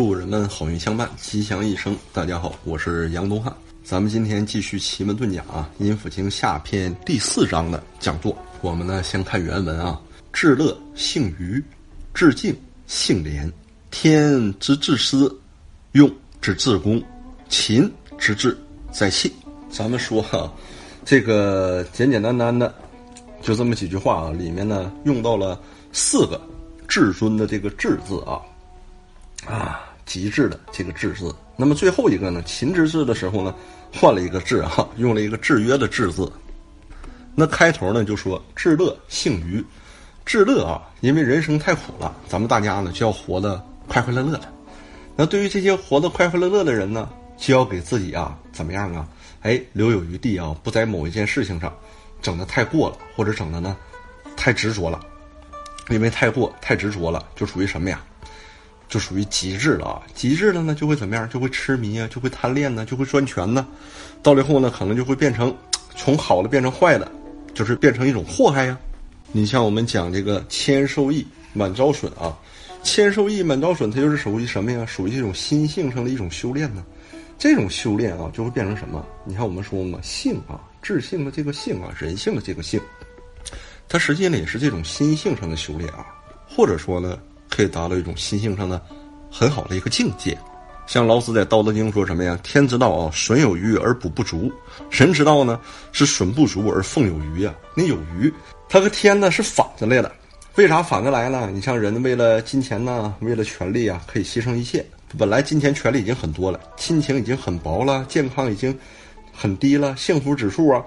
祝人们好运相伴，吉祥一生。大家好，我是杨东汉。咱们今天继续奇门遁甲啊，《阴府经》下篇第四章的讲座。我们呢先看原文啊：至乐，性愚；至敬，性廉。天之至私，用之至公，勤之至在气。咱们说哈，这个简简单单的，就这么几句话啊，里面呢用到了四个至尊的这个“至”字啊。啊，极致的这个“致”字。那么最后一个呢，“秦之治”的时候呢，换了一个“治”啊，用了一个制约的“制”字。那开头呢就说“至乐性愚”，至乐啊，因为人生太苦了，咱们大家呢就要活得快快乐乐的。那对于这些活得快快乐乐的人呢，就要给自己啊怎么样啊？哎，留有余地啊，不在某一件事情上整的太过了，或者整的呢太执着了。因为太过太执着了，就属于什么呀？就属于极致了啊！极致了呢，就会怎么样？就会痴迷啊，就会贪恋呢，就会专权呢。到了后呢，可能就会变成从好的变成坏的，就是变成一种祸害呀。你像我们讲这个谦受益，满招损啊，谦受益，满招损，它就是属于什么呀？属于这种心性上的一种修炼呢。这种修炼啊，就会变成什么？你看我们说嘛，性啊，智性的这个性啊，人性的这个性，它实际呢也是这种心性上的修炼啊，或者说呢。可以达到一种心性上的很好的一个境界，像老子在《道德经》说什么呀？天之道啊，损有余而补不足；人之道呢，是损不足而奉有余呀。那有余，它和天呢是反着来的。为啥反着来呢？你像人为了金钱呢，为了权利啊，可以牺牲一切。本来金钱权利已经很多了，亲情已经很薄了，健康已经很低了，幸福指数啊，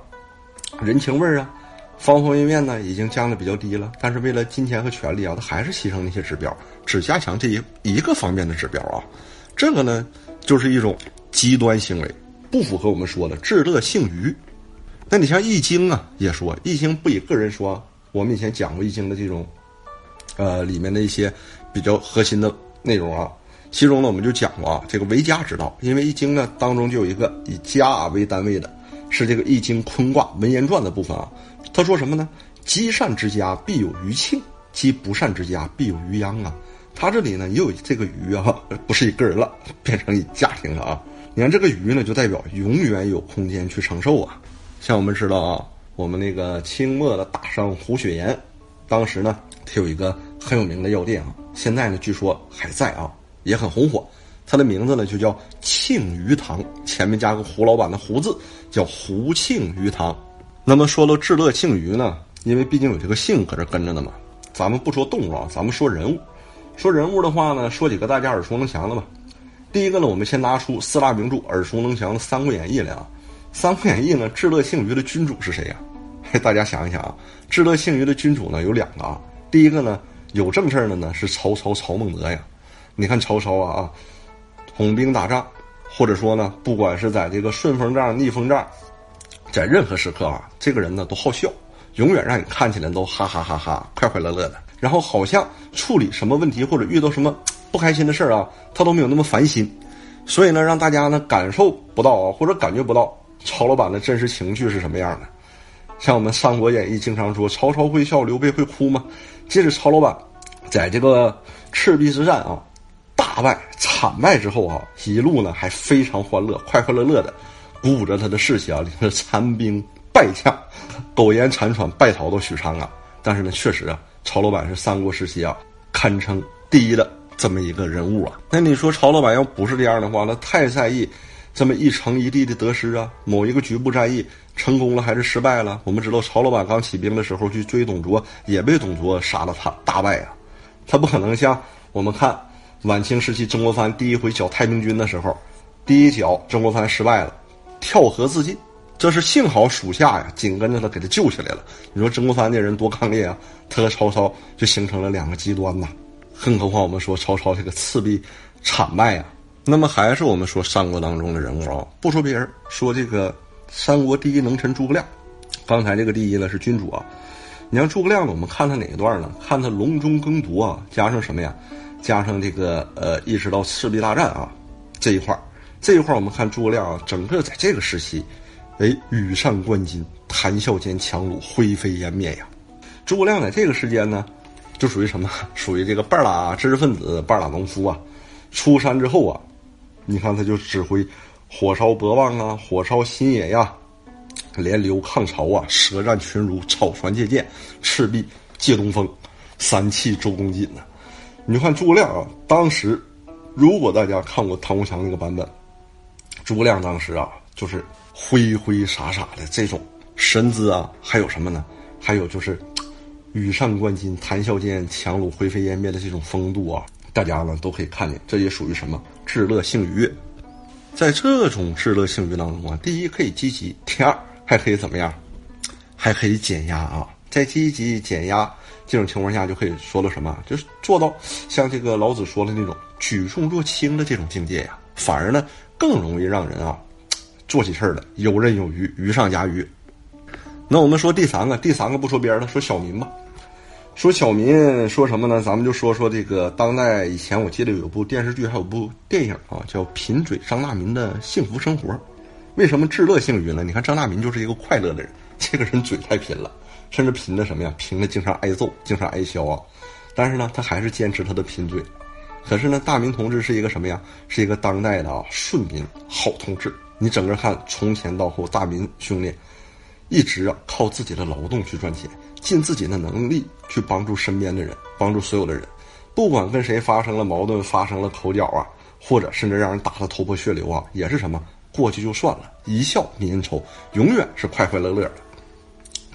人情味儿啊。方方面面呢，已经降的比较低了，但是为了金钱和权利啊，他还是牺牲那些指标，只加强这一一个方面的指标啊，这个呢，就是一种极端行为，不符合我们说的至乐性愚。那你像《易经》啊，也说《易经》不以个人说，我们以前讲过《易经》的这种，呃，里面的一些比较核心的内容啊，其中呢，我们就讲过啊，这个为家之道，因为《易经》呢当中就有一个以家为单位的，是这个《易经》坤卦文言传的部分啊。他说什么呢？积善之家必有余庆，积不善之家必有余殃啊。他这里呢也有这个余啊，不是一个人了，变成一家庭了啊。你看这个余呢，就代表永远有空间去承受啊。像我们知道啊，我们那个清末的大商胡雪岩，当时呢他有一个很有名的药店啊，现在呢据说还在啊，也很红火。他的名字呢就叫庆余堂，前面加个胡老板的胡字，叫胡庆余堂。那么说到至乐庆余呢，因为毕竟有这个姓搁这跟着呢嘛。咱们不说动物啊，咱们说人物。说人物的话呢，说几个大家耳熟能详的吧。第一个呢，我们先拿出四大名著耳熟能详的《三国演义》来啊。《三国演义》呢，至乐庆余的君主是谁呀？大家想一想啊，至乐庆余的君主呢有两个啊。第一个呢，有正事儿的呢是曹操曹孟德呀。你看曹操啊啊，统兵打仗，或者说呢，不管是在这个顺风仗、逆风仗。在任何时刻啊，这个人呢都好笑，永远让你看起来都哈哈哈哈，快快乐乐的。然后好像处理什么问题或者遇到什么不开心的事儿啊，他都没有那么烦心。所以呢，让大家呢感受不到啊，或者感觉不到曹老板的真实情绪是什么样的。像我们《三国演义》经常说，曹操会笑，刘备会哭吗。即使曹老板在这个赤壁之战啊大败惨败之后啊，一路呢还非常欢乐，快快乐乐的。鼓舞着他的士气啊，领着残兵败将，苟延残喘败逃到许昌啊。但是呢，确实啊，曹老板是三国时期啊堪称第一的这么一个人物啊。那你说曹老板要不是这样的话，那太在意这么一城一地的得失啊，某一个局部战役成功了还是失败了？我们知道曹老板刚起兵的时候去追董卓，也被董卓杀了，他大败啊。他不可能像我们看晚清时期曾国藩第一回剿太平军的时候，第一剿曾国藩失败了。跳河自尽，这是幸好属下呀紧跟着他给他救起来了。你说曾国藩这人多刚烈啊！他和曹操就形成了两个极端呐。更何况我们说曹操这个赤壁惨败啊，那么还是我们说三国当中的人物啊，不说别人，说这个三国第一能臣诸葛亮。刚才这个第一呢是君主啊，你像诸葛亮呢，我们看他哪一段呢？看他隆中耕读啊，加上什么呀？加上这个呃，一直到赤壁大战啊这一块儿。这一块儿我们看诸葛亮啊，整个在这个时期，哎，羽扇纶巾，谈笑间樯橹灰飞烟灭呀。诸葛亮在这个时间呢，就属于什么？属于这个半拉知识分子，半拉农夫啊。出山之后啊，你看他就指挥火烧博望啊，火烧新野呀，连流抗曹啊，舌战群儒，草船借箭，赤壁借东风，三气周公瑾呢。你看诸葛亮啊，当时如果大家看过唐国强那个版本，诸葛亮当时啊，就是挥挥洒洒的这种神姿啊，还有什么呢？还有就是羽扇纶巾、谈笑间，樯橹灰飞烟灭的这种风度啊，大家呢都可以看见，这也属于什么？至乐性愉。在这种至乐性愉当中啊，第一可以积极，第二还可以怎么样？还可以减压啊。在积极减压这种情况下，就可以说了什么？就是做到像这个老子说的那种举重若轻的这种境界呀，反而呢更容易让人啊做起事儿来游刃有余，鱼上加鱼。那我们说第三个，第三个不说别人了，说小民吧。说小民说什么呢？咱们就说说这个当代以前，我记得有部电视剧，还有部电影啊，叫《贫嘴张大民的幸福生活》。为什么至乐幸娱呢？你看张大民就是一个快乐的人，这个人嘴太贫了，甚至贫的什么呀？贫的经常挨揍，经常挨削啊。但是呢，他还是坚持他的贫嘴。可是呢，大明同志是一个什么呀？是一个当代的啊顺民好同志。你整个看从前到后，大民兄弟。一直啊靠自己的劳动去赚钱，尽自己的能力去帮助身边的人，帮助所有的人，不管跟谁发生了矛盾，发生了口角啊，或者甚至让人打得头破血流啊，也是什么过去就算了，一笑泯恩仇，永远是快快乐乐的。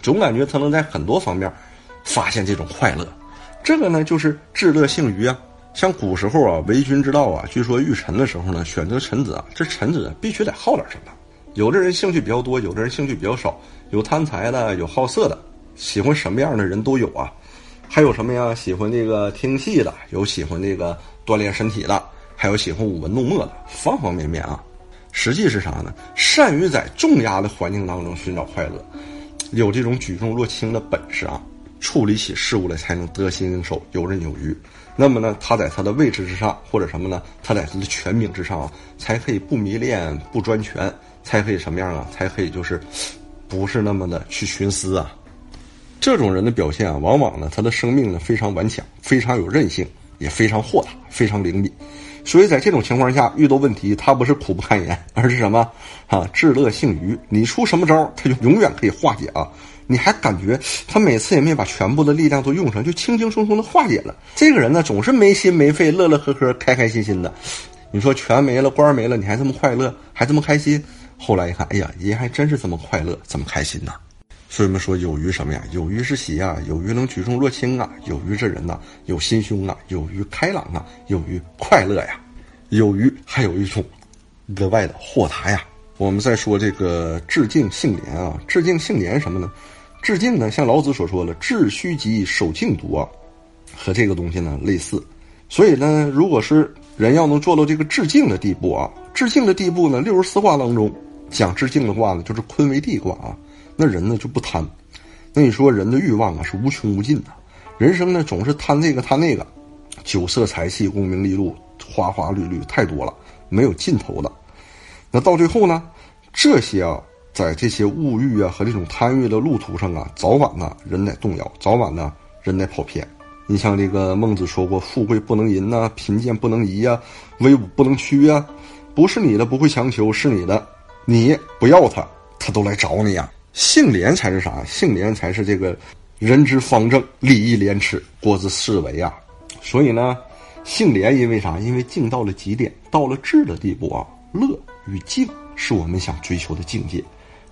总感觉他能在很多方面发现这种快乐，这个呢就是至乐幸娱啊。像古时候啊，为君之道啊，据说遇臣的时候呢，选择臣子啊，这臣子必须得好点什么。有的人兴趣比较多，有的人兴趣比较少，有贪财的，有好色的，喜欢什么样的人都有啊。还有什么呀？喜欢那个听戏的，有喜欢那个锻炼身体的，还有喜欢舞文弄墨的，方方面面啊。实际是啥呢？善于在重压的环境当中寻找快乐，有这种举重若轻的本事啊，处理起事物来才能得心应手，游刃有余。那么呢，他在他的位置之上，或者什么呢？他在他的权柄之上啊，才可以不迷恋，不专权。才可以什么样啊？才可以就是，不是那么的去徇私啊。这种人的表现啊，往往呢，他的生命呢非常顽强，非常有韧性，也非常豁达，非常灵敏。所以在这种情况下，遇到问题，他不是苦不堪言，而是什么啊？至乐性愚。你出什么招，他就永远可以化解啊。你还感觉他每次也没把全部的力量都用上，就轻轻松松的化解了。这个人呢，总是没心没肺，乐乐呵呵，开开心心的。你说权没了，官没了，你还这么快乐，还这么开心？后来一看，哎呀，人还真是这么快乐，这么开心呐！所以我们说，有余什么呀？有余是喜啊，有余能举重若轻啊，有余这人呐，有心胸啊，有余开朗啊，有余快乐呀，有余还有一种格外的豁达呀。我们再说这个致敬杏廉啊，致敬杏廉什么呢？致敬呢，像老子所说的“致虚极，守静笃”啊，和这个东西呢类似。所以呢，如果是人要能做到这个致敬的地步啊，致敬的地步呢，六十四卦当中。讲致敬的话呢，就是坤为地卦啊。那人呢就不贪。那你说人的欲望啊是无穷无尽的，人生呢总是贪这个贪那个，酒色财气功名利禄花花绿绿太多了，没有尽头的。那到最后呢，这些啊，在这些物欲啊和这种贪欲的路途上啊，早晚呢人得动摇，早晚呢人得跑偏。你像这个孟子说过：“富贵不能淫呐，贫贱不能移呀，威武不能屈呀。不是你的不会强求，是你的。”你不要他，他都来找你呀。性廉才是啥？性廉才是这个人之方正，礼义廉耻，国之四维啊。所以呢，性廉因为啥？因为敬到了极点，到了智的地步啊。乐与静是我们想追求的境界。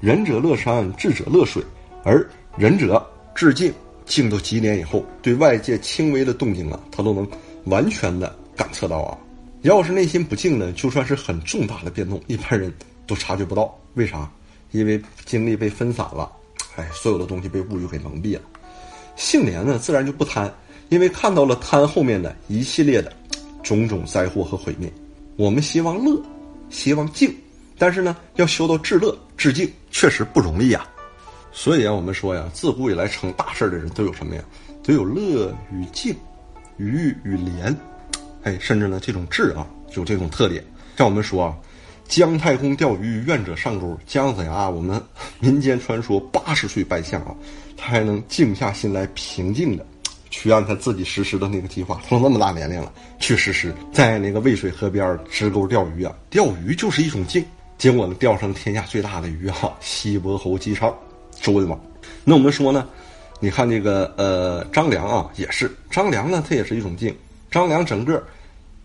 仁者乐山，智者乐水。而仁者致敬，敬到极点以后，对外界轻微的动静啊，他都能完全的感测到啊。要是内心不静呢，就算是很重大的变动，一般人。都察觉不到，为啥？因为精力被分散了，哎，所有的东西被物欲给蒙蔽了。性廉呢，自然就不贪，因为看到了贪后面的一系列的种种灾祸和毁灭。我们希望乐，希望静，但是呢，要修到至乐、至静，确实不容易呀。所以啊，我们说呀，自古以来成大事的人都有什么呀？都有乐与静，愉与廉，哎，甚至呢，这种智啊，有这种特点。像我们说啊。姜太公钓鱼，愿者上钩。姜子牙，我们民间传说八十岁拜相啊，他还能静下心来，平静的去按他自己实施的那个计划，他都那么大年龄了，去实施在那个渭水河边支钩钓鱼啊，钓鱼就是一种静。结果呢，钓上天下最大的鱼哈，西伯侯姬昌，周文王。那我们说呢，你看这个呃张良啊，也是张良呢，他也是一种境。张良整个，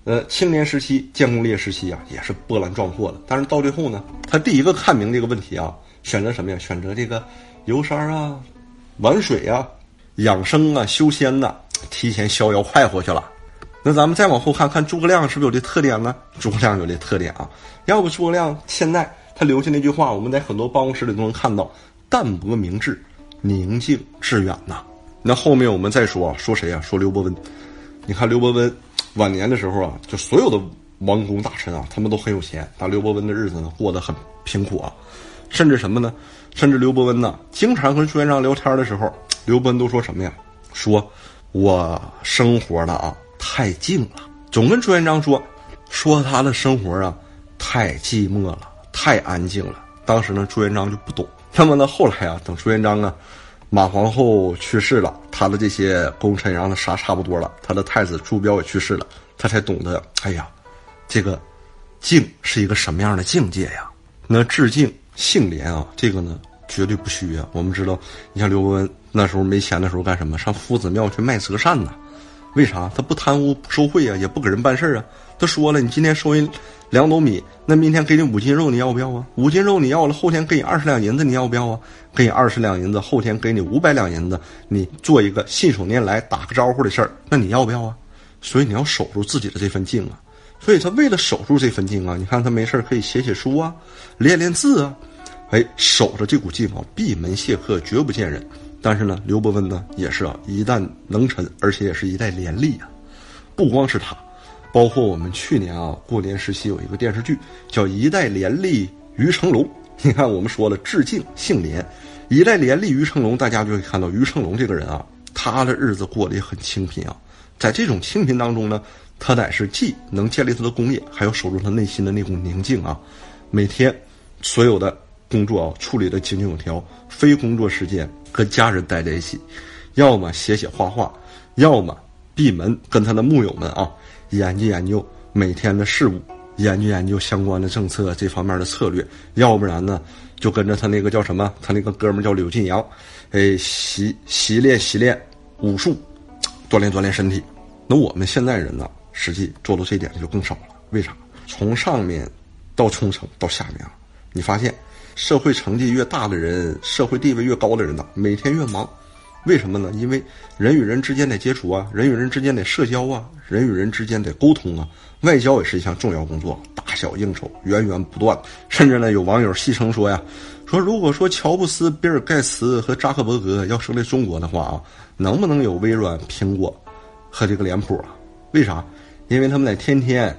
呃青年时期、建功立业时期啊，也是波澜壮阔的。但是到最后呢，他第一个看明这个问题啊，选择什么呀？选择这个游山啊，玩水啊，养生啊，修仙呐，提前逍遥快活去了。那咱们再往后看看诸葛亮是不是有这特点呢？诸葛亮有这特点啊，要不诸葛亮现在他留下那句话，我们在很多办公室里都能看到：淡泊明志，宁静致远呐。那后面我们再说啊说谁啊？说刘伯温。你看刘伯温晚年的时候啊，就所有的王公大臣啊，他们都很有钱，但刘伯温的日子呢过得很贫苦啊，甚至什么呢？甚至刘伯温呢，经常跟朱元璋聊天的时候，刘伯温都说什么呀？说我生活的啊。太静了，总跟朱元璋说，说他的生活啊太寂寞了，太安静了。当时呢，朱元璋就不懂。那么呢，后来啊，等朱元璋啊，马皇后去世了，他的这些功臣让他杀差不多了，他的太子朱标也去世了，他才懂得，哎呀，这个静是一个什么样的境界呀？那致敬性廉啊，这个呢绝对不虚啊。我们知道，你像刘伯温那时候没钱的时候干什么？上夫子庙去卖折扇呢。为啥他不贪污不受贿啊，也不给人办事啊？他说了，你今天收人两斗米，那明天给你五斤肉，你要不要啊？五斤肉你要了，后天给你二十两银子，你要不要啊？给你二十两银子，后天给你五百两银子，你做一个信手拈来打个招呼的事儿，那你要不要啊？所以你要守住自己的这份静啊。所以他为了守住这份静啊，你看他没事可以写写书啊，练练字啊，哎，守着这股劲啊，闭门谢客，绝不见人。但是呢，刘伯温呢也是啊，一代能臣，而且也是一代廉吏啊。不光是他，包括我们去年啊过年时期有一个电视剧叫《一代廉吏于成龙》。你看，我们说了，致敬姓廉，一代廉吏于成龙，大家就会看到于成龙这个人啊，他的日子过得也很清贫啊。在这种清贫当中呢，他乃是既能建立他的功业，还要守住他内心的那股宁静啊。每天所有的工作啊处理的井井有条，非工作时间。和家人待在一起，要么写写画画，要么闭门跟他的木友们啊研究研究每天的事务，研究研究相关的政策这方面的策略，要不然呢就跟着他那个叫什么，他那个哥们叫柳晋阳，哎习习练习练武术，锻炼锻炼身体。那我们现在人呢，实际做到这点就更少了。为啥？从上面到冲绳到下面啊，你发现？社会成绩越大的人，社会地位越高的人呢，每天越忙，为什么呢？因为人与人之间得接触啊，人与人之间得社交啊，人与人之间得沟通啊，外交也是一项重要工作，大小应酬源源不断。甚至呢，有网友戏称说呀，说如果说乔布斯、比尔盖茨和扎克伯格要生在中国的话啊，能不能有微软、苹果和这个脸谱啊？为啥？因为他们在天天。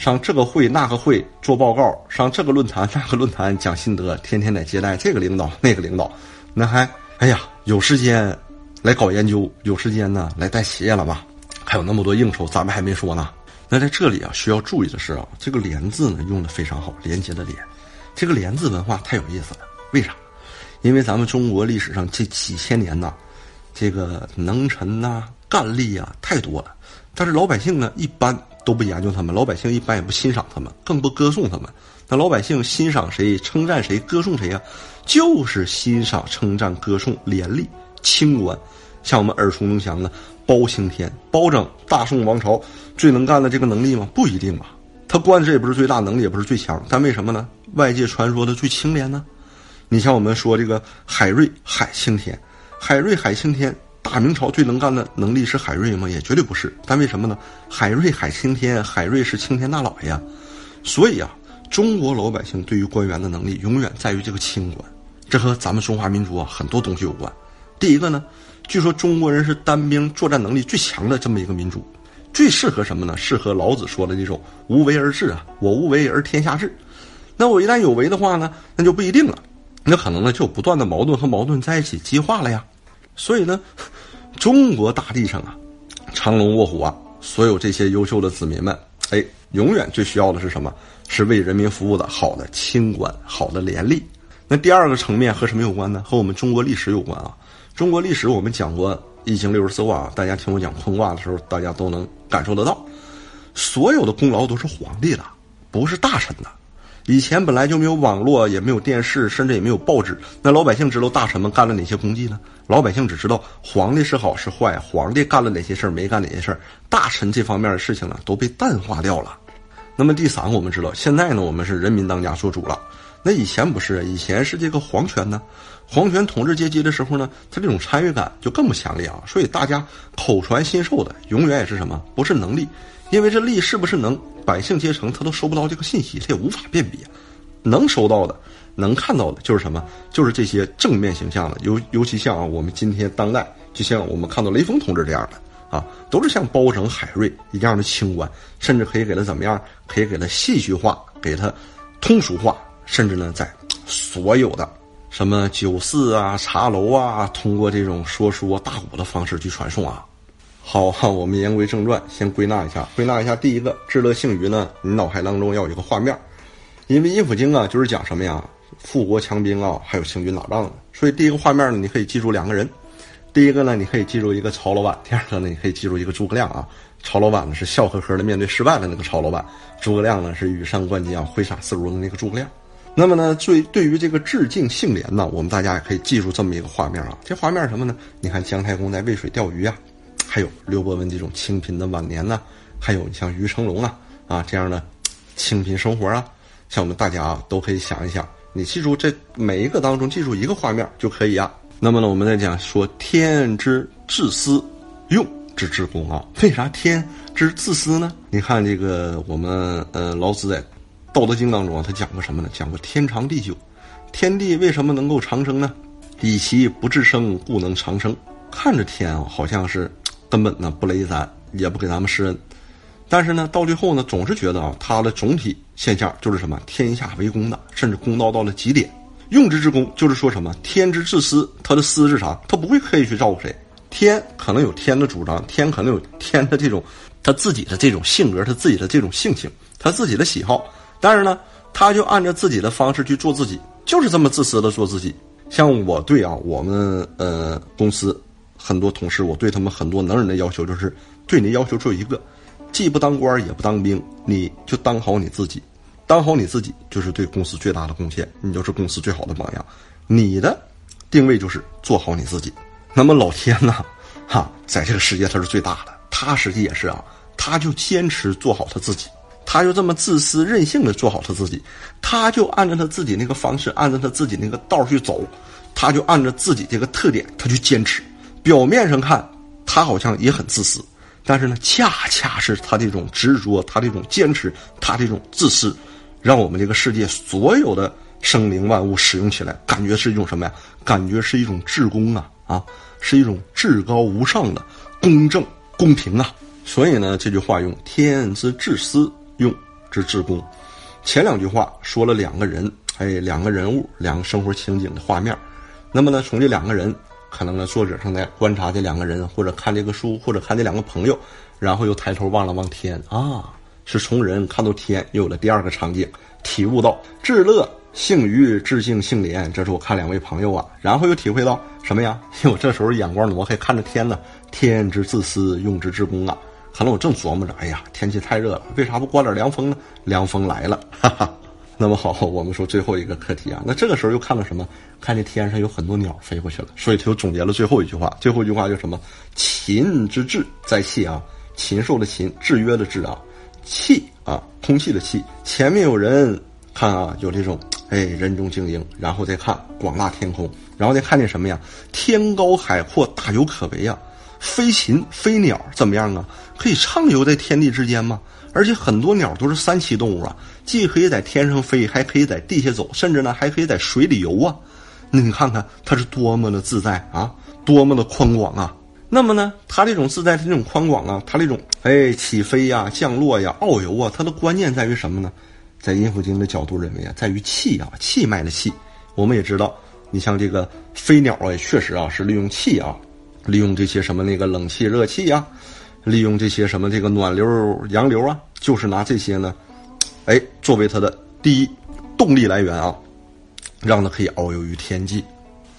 上这个会那个会做报告，上这个论坛那个论坛讲心得，天天得接待这个领导那个领导，那还哎呀有时间来搞研究，有时间呢来带企业了吧？还有那么多应酬，咱们还没说呢。那在这里啊，需要注意的是啊，这个“连”字呢用的非常好，连接的“连”，这个“连”字文化太有意思了。为啥？因为咱们中国历史上这几千年呐，这个能臣呐、干吏啊太多了，但是老百姓呢一般。都不研究他们，老百姓一般也不欣赏他们，更不歌颂他们。那老百姓欣赏谁、称赞谁、歌颂谁呀？就是欣赏、称赞、歌颂廉吏、清官，像我们耳熟能详的包青天，包拯，大宋王朝最能干的这个能力吗？不一定吧。他官职也不是最大，能力也不是最强，但为什么呢？外界传说的最清廉呢？你像我们说这个海瑞、海青天，海瑞、海青天。大明朝最能干的能力是海瑞吗？也绝对不是。但为什么呢？海瑞海青天，海瑞是青天大老爷，所以啊，中国老百姓对于官员的能力永远在于这个清官。这和咱们中华民族啊很多东西有关。第一个呢，据说中国人是单兵作战能力最强的这么一个民族，最适合什么呢？适合老子说的这种无为而治啊，我无为而天下治。那我一旦有为的话呢，那就不一定了，那可能呢就不断的矛盾和矛盾在一起激化了呀。所以呢，中国大地上啊，藏龙卧虎啊，所有这些优秀的子民们，哎，永远最需要的是什么？是为人民服务的好的清官、好的廉吏。那第二个层面和什么有关呢？和我们中国历史有关啊。中国历史我们讲过《易经》六十四卦，大家听我讲坤卦的时候，大家都能感受得到，所有的功劳都是皇帝的，不是大臣的。以前本来就没有网络，也没有电视，甚至也没有报纸，那老百姓知道大臣们干了哪些功绩呢？老百姓只知道皇帝是好是坏，皇帝干了哪些事儿，没干哪些事儿，大臣这方面的事情呢都被淡化掉了。那么第三个，我们知道现在呢，我们是人民当家做主了。那以前不是，以前是这个皇权呢，皇权统治阶级的时候呢，他这种参与感就更不强烈啊。所以大家口传心授的，永远也是什么？不是能力，因为这力是不是能，百姓阶层他都收不到这个信息，他也无法辨别。能收到的，能看到的，就是什么？就是这些正面形象的，尤尤其像，我们今天当代，就像我们看到雷锋同志这样的啊，都是像包拯、海瑞一样的清官，甚至可以给他怎么样？可以给他戏剧化，给他通俗化。甚至呢，在所有的什么酒肆啊、茶楼啊，通过这种说书大鼓的方式去传送啊。好哈，我们言归正传，先归纳一下。归纳一下，第一个“至乐幸余”呢，你脑海当中要有一个画面，因为《阴府经》啊，就是讲什么呀？富国强兵啊，还有行军打仗的。所以第一个画面呢，你可以记住两个人。第一个呢，你可以记住一个曹老板；第二个呢，你可以记住一个诸葛亮啊。曹老板呢是笑呵呵的面对失败的那个曹老板，诸葛亮呢是羽扇纶巾啊，挥洒自如的那个诸葛亮。那么呢，最对于这个致敬杏莲呢，我们大家也可以记住这么一个画面啊。这画面什么呢？你看姜太公在渭水钓鱼啊，还有刘伯温这种清贫的晚年呢，还有你像于成龙啊啊这样的清贫生活啊，像我们大家啊都可以想一想。你记住这每一个当中记住一个画面就可以啊。那么呢，我们再讲说天之至私，用之至公啊。为啥天之自私呢？你看这个我们呃老子在。《道德经》当中啊，他讲过什么呢？讲过天长地久，天地为什么能够长生呢？以其不至生，故能长生。看着天啊，好像是根本呢不雷咱，也不给咱们施恩，但是呢，到最后呢，总是觉得啊，他的总体现象就是什么？天下为公的，甚至公道到了极点。用之之公，就是说什么？天之自私，他的私是啥？他不会刻意去照顾谁。天可能有天的主张，天可能有天的这种他自己的这种性格，他自己的这种性情，他自己的喜好。但是呢，他就按照自己的方式去做自己，就是这么自私的做自己。像我对啊，我们呃公司很多同事，我对他们很多能人的要求就是，对你的要求只有一个，既不当官也不当兵，你就当好你自己，当好你自己就是对公司最大的贡献，你就是公司最好的榜样。你的定位就是做好你自己。那么老天呐，哈，在这个世界他是最大的，他实际也是啊，他就坚持做好他自己。他就这么自私任性的做好他自己，他就按照他自己那个方式，按照他自己那个道去走，他就按照自己这个特点，他去坚持。表面上看，他好像也很自私，但是呢，恰恰是他这种执着，他这种坚持，他这种自私，让我们这个世界所有的生灵万物使用起来，感觉是一种什么呀？感觉是一种至公啊啊，是一种至高无上的公正公平啊。所以呢，这句话用天之至私。用之至公，前两句话说了两个人，哎，两个人物，两个生活情景的画面。那么呢，从这两个人，可能呢，作者正在观察这两个人，或者看这个书，或者看这两个朋友，然后又抬头望了望天啊，是从人看到天，又有了第二个场景，体悟到至乐幸于至敬幸廉，这是我看两位朋友啊，然后又体会到什么呀？因为我这时候眼光挪开，看着天呢，天之自私，用之至公啊。可能我正琢磨着，哎呀，天气太热了，为啥不刮点凉风呢？凉风来了，哈哈。那么好，我们说最后一个课题啊，那这个时候又看到什么？看见天上有很多鸟飞过去了，所以他又总结了最后一句话。最后一句话叫什么？禽之志在气啊，禽兽的禽，制约的制啊，气啊，空气的气。前面有人看啊，有这种哎人中精英，然后再看广大天空，然后再看见什么呀？天高海阔，大有可为啊。飞禽飞鸟怎么样啊？可以畅游在天地之间吗？而且很多鸟都是三栖动物啊，既可以在天上飞，还可以在地下走，甚至呢还可以在水里游啊。那你看看它是多么的自在啊，多么的宽广啊。那么呢，它这种自在、它这种宽广啊，它这种哎起飞呀、降落呀、遨游啊，它的关键在于什么呢？在阴符经的角度认为啊，在于气啊，气脉的气。我们也知道，你像这个飞鸟啊，也确实啊是利用气啊。利用这些什么那个冷气热气呀，利用这些什么这个暖流洋流啊，就是拿这些呢，哎，作为它的第一动力来源啊，让它可以遨游于天际。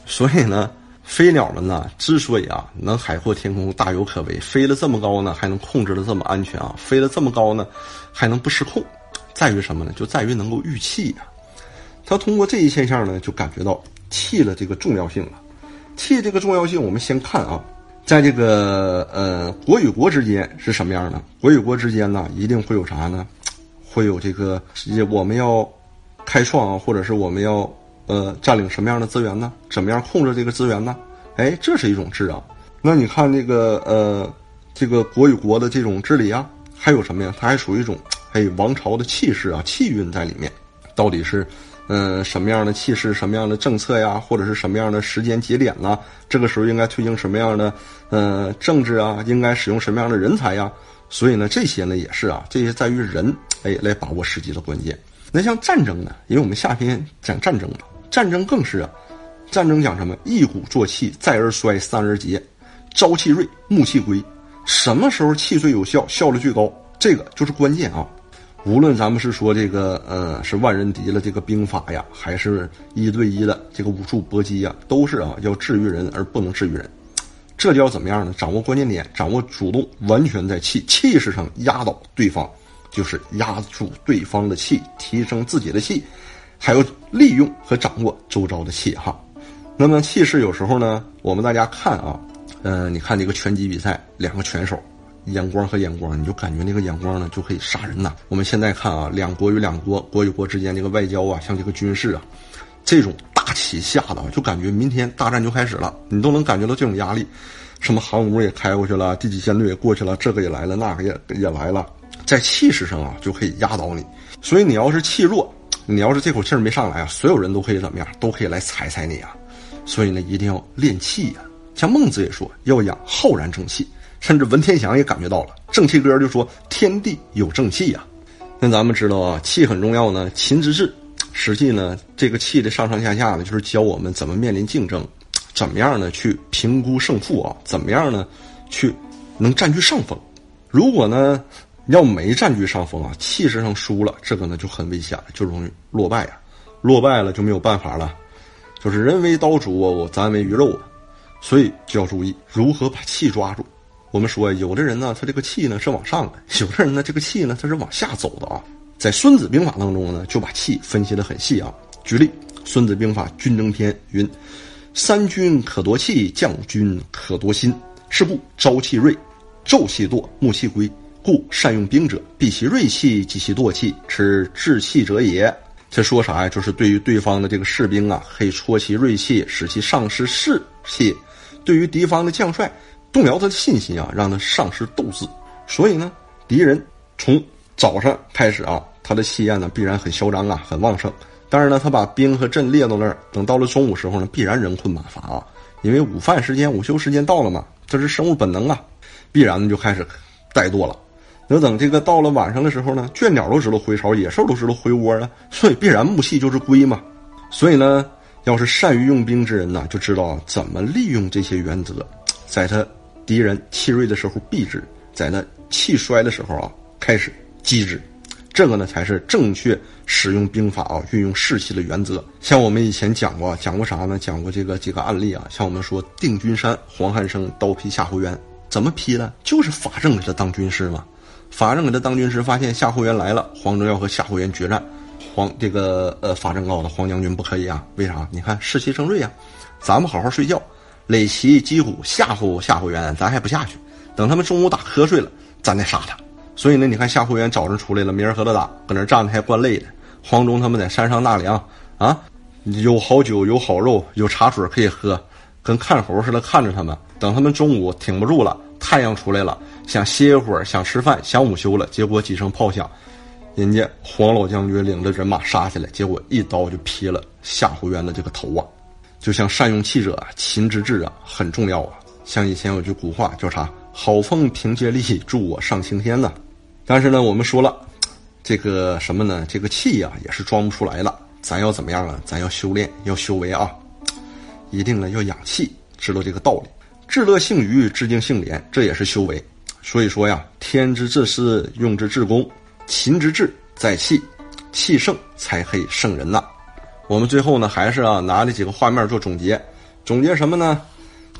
所以呢，飞鸟们呢，之所以啊能海阔天空、大有可为，飞得这么高呢，还能控制的这么安全啊，飞得这么高呢，还能不失控，在于什么呢？就在于能够御气呀。他通过这一现象呢，就感觉到气的这个重要性了。气这个重要性，我们先看啊，在这个呃国与国之间是什么样的？国与国之间呢，一定会有啥呢？会有这个我们要开创啊，或者是我们要。呃，占领什么样的资源呢？怎么样控制这个资源呢？哎，这是一种治啊。那你看这个呃，这个国与国的这种治理啊，还有什么呀？它还属于一种哎王朝的气势啊，气运在里面。到底是嗯什么样的气势，什么样的政策呀，或者是什么样的时间节点呢？这个时候应该推行什么样的呃政治啊？应该使用什么样的人才呀？所以呢，这些呢也是啊，这些在于人哎来把握时机的关键。那像战争呢？因为我们下篇讲战争嘛。战争更是啊，战争讲什么？一鼓作气，再而衰，三而竭，朝气锐，暮气归。什么时候气最有效，效率最高？这个就是关键啊！无论咱们是说这个，呃，是万人敌了这个兵法呀，还是一对一的这个武术搏击呀，都是啊，要治于人而不能治于人。这就要怎么样呢？掌握关键点，掌握主动，完全在气气势上压倒对方，就是压住对方的气，提升自己的气。还有利用和掌握周遭的气哈，那么气势有时候呢，我们大家看啊，嗯，你看这个拳击比赛，两个拳手，眼光和眼光，你就感觉那个眼光呢就可以杀人呐。我们现在看啊，两国与两国、国与国之间这个外交啊，像这个军事啊，这种大起下的，就感觉明天大战就开始了，你都能感觉到这种压力。什么航母也开过去了，第几舰队也过去了，这个也来了，那个也也来了，在气势上啊就可以压倒你。所以你要是气弱。你要是这口气儿没上来啊，所有人都可以怎么样？都可以来踩踩你啊！所以呢，一定要练气呀。像孟子也说要养浩然正气，甚至文天祥也感觉到了正气歌就说天地有正气呀。那咱们知道啊，气很重要呢。秦之治，实际呢，这个气的上上下下呢，就是教我们怎么面临竞争，怎么样呢去评估胜负啊？怎么样呢去能占据上风？如果呢？要没占据上风啊，气势上输了，这个呢就很危险，就容易落败啊。落败了就没有办法了，就是人为刀俎，我咱为鱼肉啊。所以就要注意如何把气抓住。我们说，有的人呢，他这个气呢是往上的；有的人呢，这个气呢他是往下走的啊。在《孙子兵法》当中呢，就把气分析的很细啊。举例，《孙子兵法·军争篇》云：“三军可夺气，将军可夺心。是故朝气锐，昼气惰，暮气归。”故善用兵者，避其锐气，击其惰气，持治气者也。这说啥呀？就是对于对方的这个士兵啊，可以戳其锐气，使其丧失士气；对于敌方的将帅，动摇他的信心啊，让他丧失斗志。所以呢，敌人从早上开始啊，他的气焰呢必然很嚣张啊，很旺盛。但是呢，他把兵和阵列到那儿，等到了中午时候呢，必然人困马乏啊，因为午饭时间、午休时间到了嘛，这是生物本能啊，必然呢就开始怠惰了。等等，这个到了晚上的时候呢，倦鸟都知道回巢，野兽都知道回窝了，所以必然木气就是归嘛。所以呢，要是善于用兵之人呢，就知道怎么利用这些原则，在他敌人气锐的时候避之，在那气衰的时候啊开始击之。这个呢才是正确使用兵法啊，运用士气的原则。像我们以前讲过，讲过啥呢？讲过这个几个案例啊，像我们说定军山，黄汉升刀劈夏侯渊，怎么劈的？就是法正给他当军师嘛。法正给他当军师，发现夏侯渊来了，黄忠要和夏侯渊决战。黄这个呃，法正告诉黄将军不可以啊，为啥？你看士气正锐啊，咱们好好睡觉，垒旗击鼓吓唬夏侯渊，咱还不下去。等他们中午打瞌睡了，咱再杀他。所以呢，你看夏侯渊早上出来了，没人和他打，搁那站着还怪累的。黄忠他们在山上纳凉啊，有好酒，有好肉，有茶水可以喝，跟看猴似的看着他们。等他们中午挺不住了，太阳出来了。想歇一会儿，想吃饭，想午休了，结果几声炮响，人家黄老将军领着人马杀下来，结果一刀就劈了夏侯渊的这个头啊！就像善用气者，秦之志啊，很重要啊。像以前有句古话叫啥？“好风凭借力，助我上青天”呢。但是呢，我们说了，这个什么呢？这个气呀，也是装不出来了。咱要怎么样啊？咱要修炼，要修为啊！一定呢要养气，知道这个道理。至乐性余，至敬性廉，这也是修为。所以说呀，天之至私，用之至公，秦之至在气，气盛才可以胜人呐。我们最后呢，还是啊拿这几个画面做总结。总结什么呢？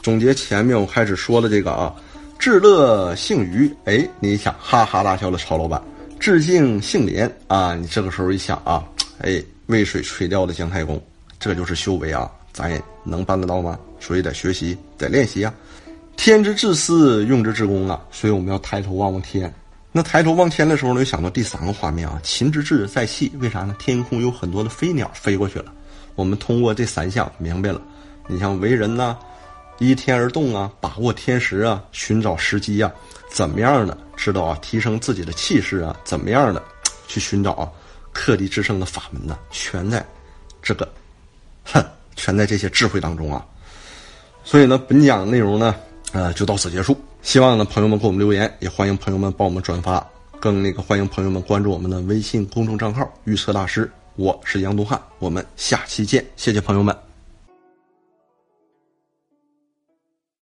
总结前面我开始说的这个啊，至乐姓余，哎，你想哈哈大笑的曹老板；致敬姓廉啊，你这个时候一想啊，哎，渭水垂钓的姜太公，这就是修为啊，咱也能办得到吗？所以得学习，得练习啊。天之至私，用之至公啊，所以我们要抬头望望天。那抬头望天的时候呢，又想到第三个画面啊，秦之志在气，为啥呢？天空有很多的飞鸟飞过去了。我们通过这三项明白了，你像为人呐。依天而动啊，把握天时啊，寻找时机啊，怎么样的知道啊？提升自己的气势啊，怎么样的去寻找啊？克敌制胜的法门呢？全在这个，哼，全在这些智慧当中啊。所以呢，本讲内容呢，呃，就到此结束。希望呢，朋友们给我们留言，也欢迎朋友们帮我们转发，更那个欢迎朋友们关注我们的微信公众账号“预测大师”。我是杨东汉，我们下期见，谢谢朋友们。